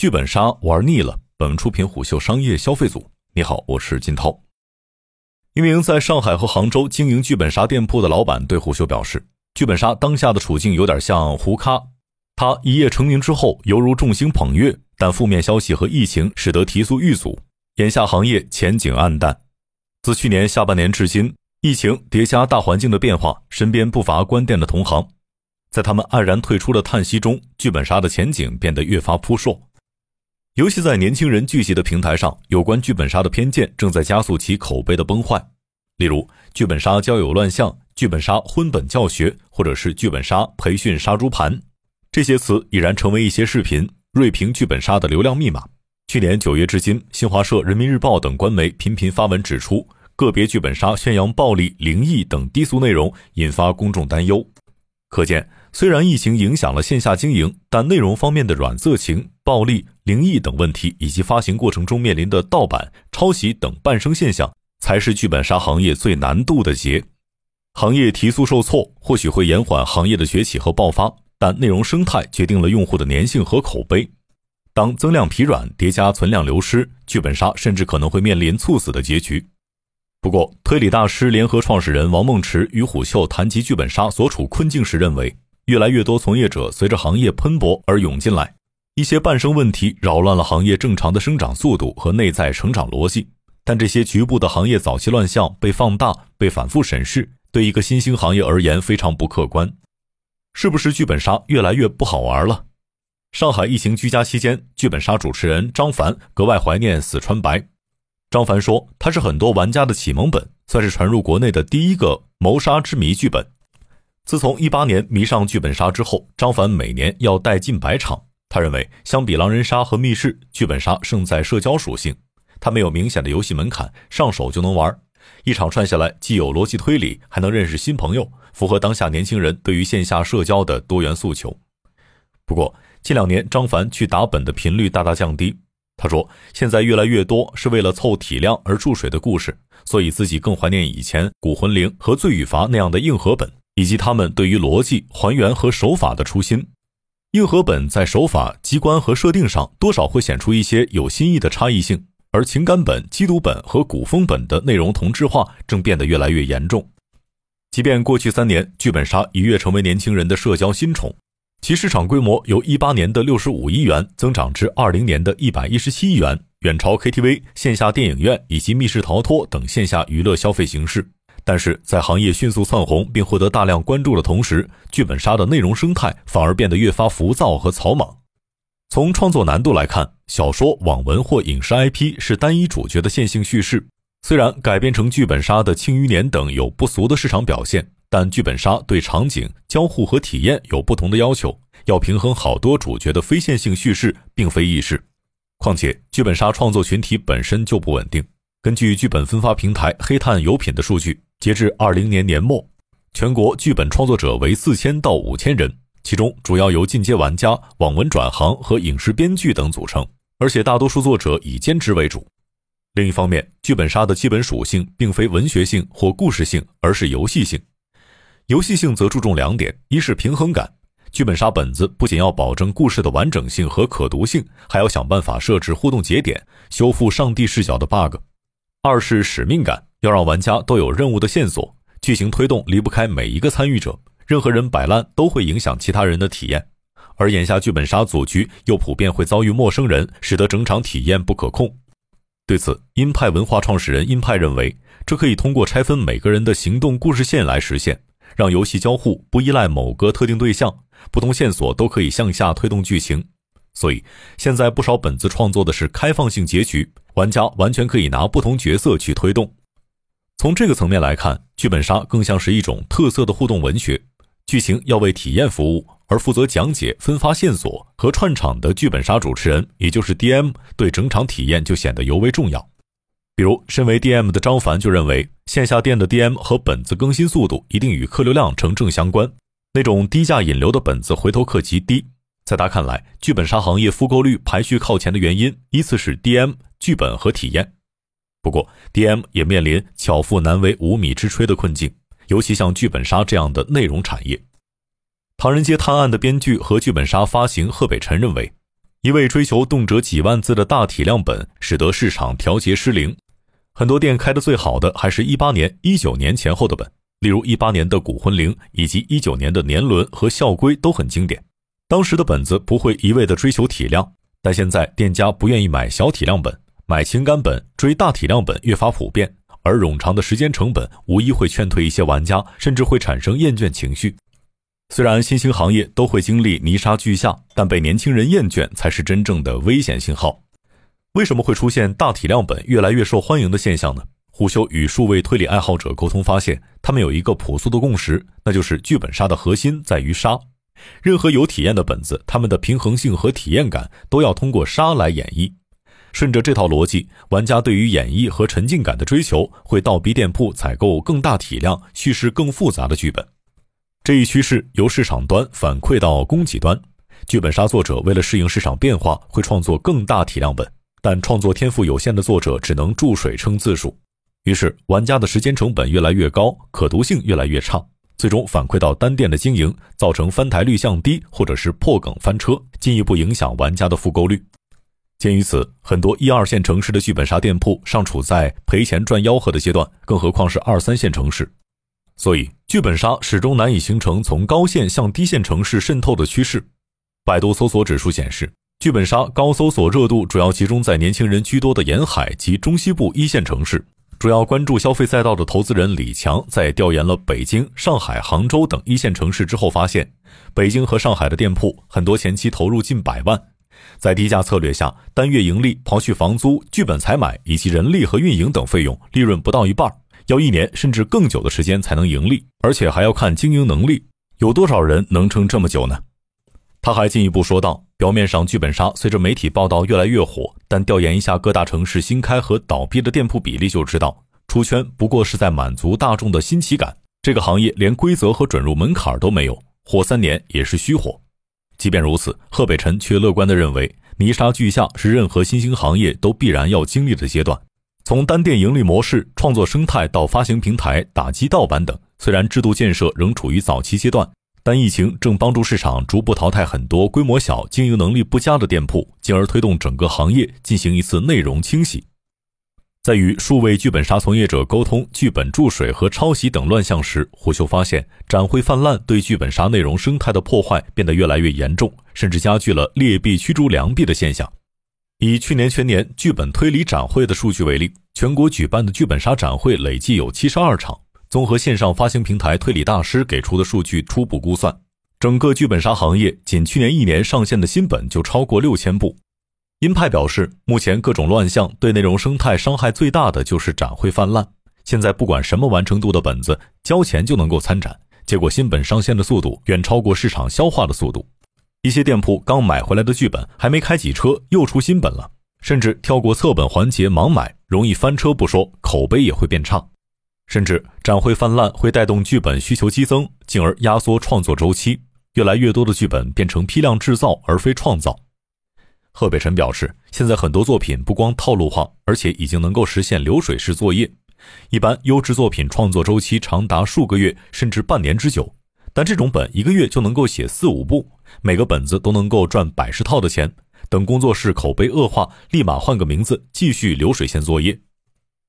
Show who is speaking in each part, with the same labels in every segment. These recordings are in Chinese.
Speaker 1: 剧本杀玩腻了。本出品虎嗅商业消费组，你好，我是金涛。一名在上海和杭州经营剧本杀店铺的老板对虎嗅表示，剧本杀当下的处境有点像胡咖，他一夜成名之后犹如众星捧月，但负面消息和疫情使得提速遇阻，眼下行业前景暗淡。自去年下半年至今，疫情叠加大环境的变化，身边不乏关店的同行。在他们黯然退出的叹息中，剧本杀的前景变得越发扑朔。尤其在年轻人聚集的平台上，有关剧本杀的偏见正在加速其口碑的崩坏。例如，剧本杀交友乱象、剧本杀婚本教学，或者是剧本杀培训杀猪盘，这些词已然成为一些视频锐评剧本杀的流量密码。去年九月至今，新华社、人民日报等官媒频频发文指出，个别剧本杀宣扬暴力、灵异等低俗内容，引发公众担忧。可见，虽然疫情影响了线下经营，但内容方面的软色情、暴力、灵异等问题，以及发行过程中面临的盗版、抄袭等伴生现象，才是剧本杀行业最难渡的劫。行业提速受挫，或许会延缓行业的崛起和爆发，但内容生态决定了用户的粘性和口碑。当增量疲软叠加存量流失，剧本杀甚至可能会面临猝死的结局。不过，推理大师联合创始人王梦池与虎嗅谈及剧本杀所处困境时认为，越来越多从业者随着行业喷薄而涌进来，一些伴生问题扰乱了行业正常的生长速度和内在成长逻辑。但这些局部的行业早期乱象被放大、被反复审视，对一个新兴行业而言非常不客观。是不是剧本杀越来越不好玩了？上海疫情居家期间，剧本杀主持人张凡格外怀念死川白。张凡说：“他是很多玩家的启蒙本，算是传入国内的第一个谋杀之谜剧本。自从一八年迷上剧本杀之后，张凡每年要带近百场。他认为，相比狼人杀和密室，剧本杀胜在社交属性。它没有明显的游戏门槛，上手就能玩。一场串下来，既有逻辑推理，还能认识新朋友，符合当下年轻人对于线下社交的多元诉求。不过，近两年张凡去打本的频率大大降低。”他说：“现在越来越多是为了凑体量而注水的故事，所以自己更怀念以前《古魂灵》和《罪与罚》那样的硬核本，以及他们对于逻辑还原和手法的初心。硬核本在手法、机关和设定上多少会显出一些有新意的差异性，而情感本、缉毒本和古风本的内容同质化正变得越来越严重。即便过去三年，剧本杀一跃成为年轻人的社交新宠。”其市场规模由一八年的六十五亿元增长至二零年的一百一十七亿元，远超 KTV、线下电影院以及密室逃脱等线下娱乐消费形式。但是在行业迅速窜红并获得大量关注的同时，剧本杀的内容生态反而变得越发浮躁和草莽。从创作难度来看，小说、网文或影视 IP 是单一主角的线性叙事，虽然改编成剧本杀的《庆余年》等有不俗的市场表现。但剧本杀对场景交互和体验有不同的要求，要平衡好多主角的非线性叙事，并非易事。况且，剧本杀创作群体本身就不稳定。根据剧本分发平台黑炭有品的数据，截至二零年年末，全国剧本创作者为四千到五千人，其中主要由进阶玩家、网文转行和影视编剧等组成，而且大多数作者以兼职为主。另一方面，剧本杀的基本属性并非文学性或故事性，而是游戏性。游戏性则注重两点：一是平衡感，剧本杀本子不仅要保证故事的完整性和可读性，还要想办法设置互动节点，修复上帝视角的 bug；二是使命感，要让玩家都有任务的线索，剧情推动离不开每一个参与者，任何人摆烂都会影响其他人的体验。而眼下剧本杀组局又普遍会遭遇陌生人，使得整场体验不可控。对此，鹰派文化创始人鹰派认为，这可以通过拆分每个人的行动故事线来实现。让游戏交互不依赖某个特定对象，不同线索都可以向下推动剧情。所以，现在不少本子创作的是开放性结局，玩家完全可以拿不同角色去推动。从这个层面来看，剧本杀更像是一种特色的互动文学，剧情要为体验服务，而负责讲解、分发线索和串场的剧本杀主持人，也就是 DM，对整场体验就显得尤为重要。比如，身为 DM 的张凡就认为，线下店的 DM 和本子更新速度一定与客流量成正相关。那种低价引流的本子回头客极低。在他看来，剧本杀行业复购率排序靠前的原因，依次是 DM、剧本和体验。不过，DM 也面临巧妇难为无米之炊的困境，尤其像剧本杀这样的内容产业。《唐人街探案》的编剧和剧本杀发行贺北辰认为。一味追求动辄几万字的大体量本，使得市场调节失灵。很多店开的最好的，还是一八年、一九年前后的本，例如一八年的《古魂灵》以及一九年的《年轮》和《校规》都很经典。当时的本子不会一味的追求体量，但现在店家不愿意买小体量本，买情感本，追大体量本越发普遍。而冗长的时间成本无疑会劝退一些玩家，甚至会产生厌倦情绪。虽然新兴行业都会经历泥沙俱下，但被年轻人厌倦才是真正的危险信号。为什么会出现大体量本越来越受欢迎的现象呢？虎嗅与数位推理爱好者沟通发现，他们有一个朴素的共识，那就是剧本杀的核心在于杀。任何有体验的本子，他们的平衡性和体验感都要通过杀来演绎。顺着这套逻辑，玩家对于演绎和沉浸感的追求，会倒逼店铺采购更大体量、叙事更复杂的剧本。这一趋势由市场端反馈到供给端，剧本杀作者为了适应市场变化，会创作更大体量本，但创作天赋有限的作者只能注水撑字数，于是玩家的时间成本越来越高，可读性越来越差，最终反馈到单店的经营，造成翻台率降低，或者是破梗翻车，进一步影响玩家的复购率。鉴于此，很多一二线城市的剧本杀店铺尚处在赔钱赚吆喝的阶段，更何况是二三线城市。所以，剧本杀始终难以形成从高线向低线城市渗透的趋势。百度搜索指数显示，剧本杀高搜索热度主要集中在年轻人居多的沿海及中西部一线城市。主要关注消费赛道的投资人李强在调研了北京、上海、杭州等一线城市之后发现，北京和上海的店铺很多前期投入近百万。在低价策略下，单月盈利刨去房租、剧本采买以及人力和运营等费用，利润不到一半，要一年甚至更久的时间才能盈利，而且还要看经营能力。有多少人能撑这么久呢？他还进一步说道：“表面上剧本杀随着媒体报道越来越火，但调研一下各大城市新开和倒闭的店铺比例就知道，出圈不过是在满足大众的新奇感。这个行业连规则和准入门槛都没有，火三年也是虚火。”即便如此，贺北辰却乐观地认为，泥沙俱下是任何新兴行业都必然要经历的阶段。从单店盈利模式、创作生态到发行平台、打击盗版等，虽然制度建设仍处于早期阶段，但疫情正帮助市场逐步淘汰很多规模小、经营能力不佳的店铺，进而推动整个行业进行一次内容清洗。在与数位剧本杀从业者沟通剧本注水和抄袭等乱象时，胡修发现展会泛滥对剧本杀内容生态的破坏变得越来越严重，甚至加剧了劣币驱逐良币的现象。以去年全年剧本推理展会的数据为例，全国举办的剧本杀展会累计有七十二场。综合线上发行平台推理大师给出的数据初步估算，整个剧本杀行业仅去年一年上线的新本就超过六千部。鹰派表示，目前各种乱象对内容生态伤害最大的就是展会泛滥。现在不管什么完成度的本子，交钱就能够参展，结果新本上线的速度远超过市场消化的速度。一些店铺刚买回来的剧本还没开几车，又出新本了，甚至跳过测本环节盲买，容易翻车不说，口碑也会变差。甚至展会泛滥会带动剧本需求激增，进而压缩创作周期，越来越多的剧本变成批量制造而非创造。贺北辰表示，现在很多作品不光套路化，而且已经能够实现流水式作业。一般优质作品创作周期长达数个月甚至半年之久，但这种本一个月就能够写四五部，每个本子都能够赚百十套的钱。等工作室口碑恶化，立马换个名字继续流水线作业。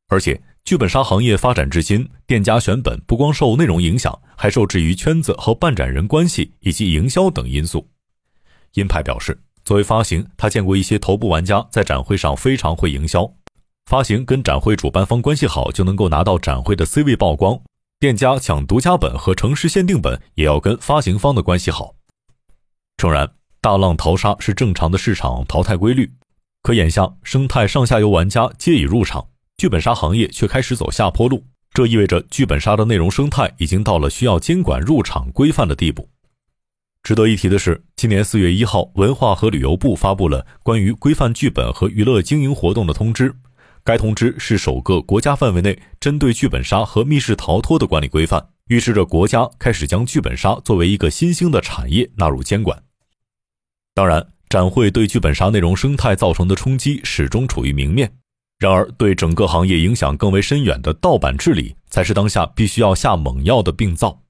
Speaker 1: 而且，剧本杀行业发展至今，店家选本不光受内容影响，还受制于圈子和办展人关系以及营销等因素。鹰派表示。作为发行，他见过一些头部玩家在展会上非常会营销。发行跟展会主办方关系好，就能够拿到展会的 C 位曝光。店家抢独家本和城市限定本，也要跟发行方的关系好。诚然，大浪淘沙是正常的市场淘汰规律，可眼下生态上下游玩家皆已入场，剧本杀行业却开始走下坡路，这意味着剧本杀的内容生态已经到了需要监管入场规范的地步。值得一提的是，今年四月一号，文化和旅游部发布了关于规范剧本和娱乐经营活动的通知。该通知是首个国家范围内针对剧本杀和密室逃脱的管理规范，预示着国家开始将剧本杀作为一个新兴的产业纳入监管。当然，展会对剧本杀内容生态造成的冲击始终处于明面，然而对整个行业影响更为深远的盗版治理，才是当下必须要下猛药的病灶。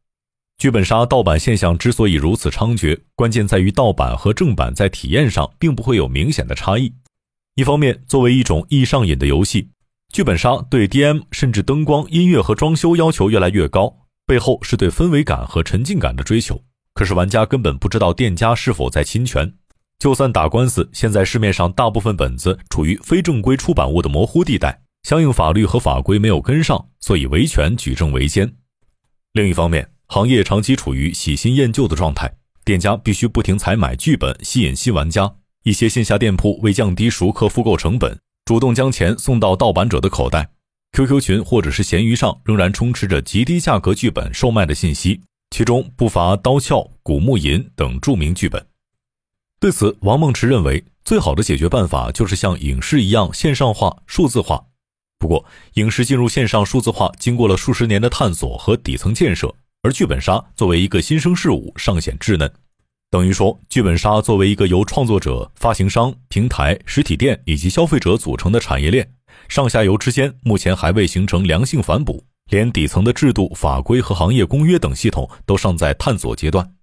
Speaker 1: 剧本杀盗版现象之所以如此猖獗，关键在于盗版和正版在体验上并不会有明显的差异。一方面，作为一种易上瘾的游戏，剧本杀对 DM 甚至灯光、音乐和装修要求越来越高，背后是对氛围感和沉浸感的追求。可是玩家根本不知道店家是否在侵权，就算打官司，现在市面上大部分本子处于非正规出版物的模糊地带，相应法律和法规没有跟上，所以维权举证维艰。另一方面，行业长期处于喜新厌旧的状态，店家必须不停采买剧本吸引新玩家。一些线下店铺为降低熟客复购成本，主动将钱送到盗版者的口袋。QQ 群或者是闲鱼上仍然充斥着极低价格剧本售卖的信息，其中不乏《刀鞘》《古墓吟》等著名剧本。对此，王梦池认为，最好的解决办法就是像影视一样线上化、数字化。不过，影视进入线上数字化，经过了数十年的探索和底层建设。而剧本杀作为一个新生事物，尚显稚嫩，等于说，剧本杀作为一个由创作者、发行商、平台、实体店以及消费者组成的产业链，上下游之间目前还未形成良性反哺，连底层的制度、法规和行业公约等系统都尚在探索阶段。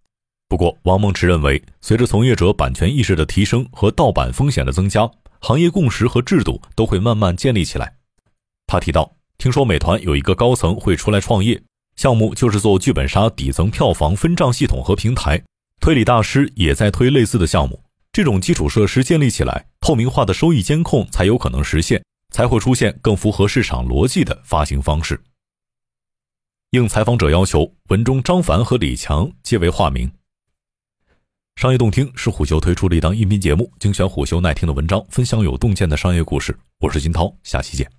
Speaker 1: 不过，王梦池认为，随着从业者版权意识的提升和盗版风险的增加，行业共识和制度都会慢慢建立起来。他提到，听说美团有一个高层会出来创业。项目就是做剧本杀底层票房分账系统和平台，推理大师也在推类似的项目。这种基础设施建立起来，透明化的收益监控才有可能实现，才会出现更符合市场逻辑的发行方式。应采访者要求，文中张凡和李强皆为化名。商业洞听是虎嗅推出的一档音频节目，精选虎嗅耐听的文章，分享有洞见的商业故事。我是金涛，下期见。